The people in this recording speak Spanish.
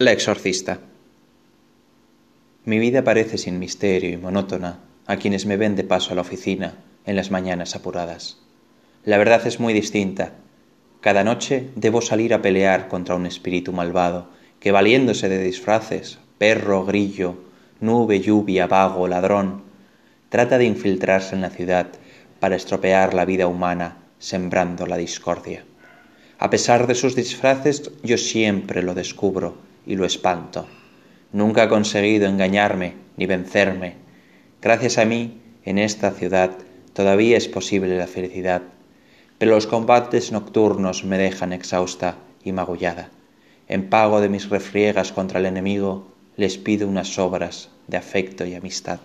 La exorcista. Mi vida parece sin misterio y monótona a quienes me ven de paso a la oficina en las mañanas apuradas. La verdad es muy distinta. Cada noche debo salir a pelear contra un espíritu malvado que valiéndose de disfraces, perro, grillo, nube, lluvia, vago, ladrón, trata de infiltrarse en la ciudad para estropear la vida humana sembrando la discordia. A pesar de sus disfraces, yo siempre lo descubro y lo espanto. Nunca ha conseguido engañarme ni vencerme. Gracias a mí, en esta ciudad todavía es posible la felicidad, pero los combates nocturnos me dejan exhausta y magullada. En pago de mis refriegas contra el enemigo, les pido unas obras de afecto y amistad.